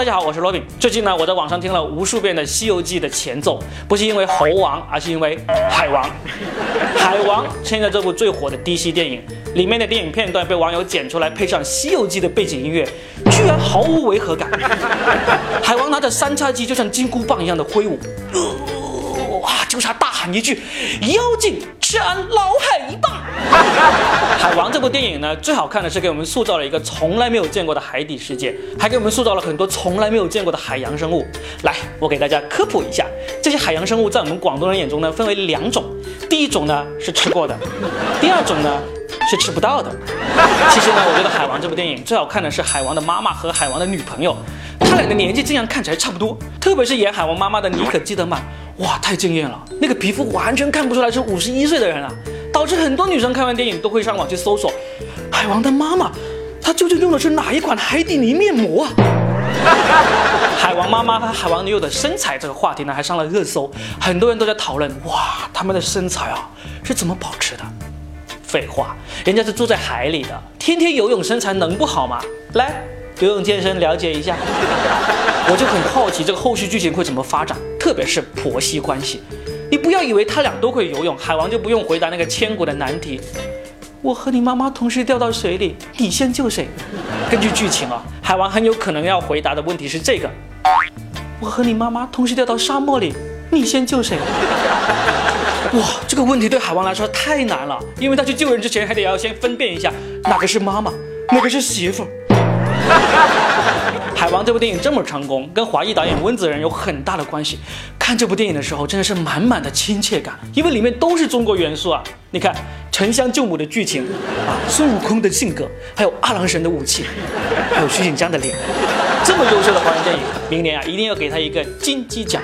大家好，我是罗宾。最近呢，我在网上听了无数遍的《西游记》的前奏，不是因为猴王，而是因为海王。海王现在这部最火的 DC 电影里面的电影片段被网友剪出来，配上《西游记》的背景音乐，居然毫无违和感。海王拿着三叉戟，就像金箍棒一样的挥舞。哇！就差大喊一句：“妖精吃俺老海一棒！”海王这部电影呢，最好看的是给我们塑造了一个从来没有见过的海底世界，还给我们塑造了很多从来没有见过的海洋生物。来，我给大家科普一下，这些海洋生物在我们广东人眼中呢，分为两种，第一种呢是吃过的，第二种呢是吃不到的。其实呢，我觉得海王这部电影最好看的是海王的妈妈和海王的女朋友，他俩的年纪竟然看起来差不多，特别是演海王妈妈的妮可基德曼。哇，太惊艳了！那个皮肤完全看不出来是五十一岁的人啊，导致很多女生看完电影都会上网去搜索海王的妈妈，她究竟用的是哪一款海底泥面膜啊？海王妈妈和海王女友的身材这个话题呢，还上了热搜，很多人都在讨论哇，他们的身材啊是怎么保持的？废话，人家是住在海里的，天天游泳，身材能不好吗？来。游泳健身了解一下，我就很好奇这个后续剧情会怎么发展，特别是婆媳关系。你不要以为他俩都会游泳，海王就不用回答那个千古的难题：我和你妈妈同时掉到水里，你先救谁？根据剧情啊，海王很有可能要回答的问题是这个：我和你妈妈同时掉到沙漠里，你先救谁？哇，这个问题对海王来说太难了，因为他去救人之前还得要先分辨一下哪个是妈妈，哪个是媳妇。海王这部电影这么成功，跟华裔导演温子仁有很大的关系。看这部电影的时候，真的是满满的亲切感，因为里面都是中国元素啊！你看沉香救母的剧情啊，孙悟空的性格，还有二郎神的武器，还有徐锦江的脸，这么优秀的华人电影，明年啊一定要给他一个金鸡奖。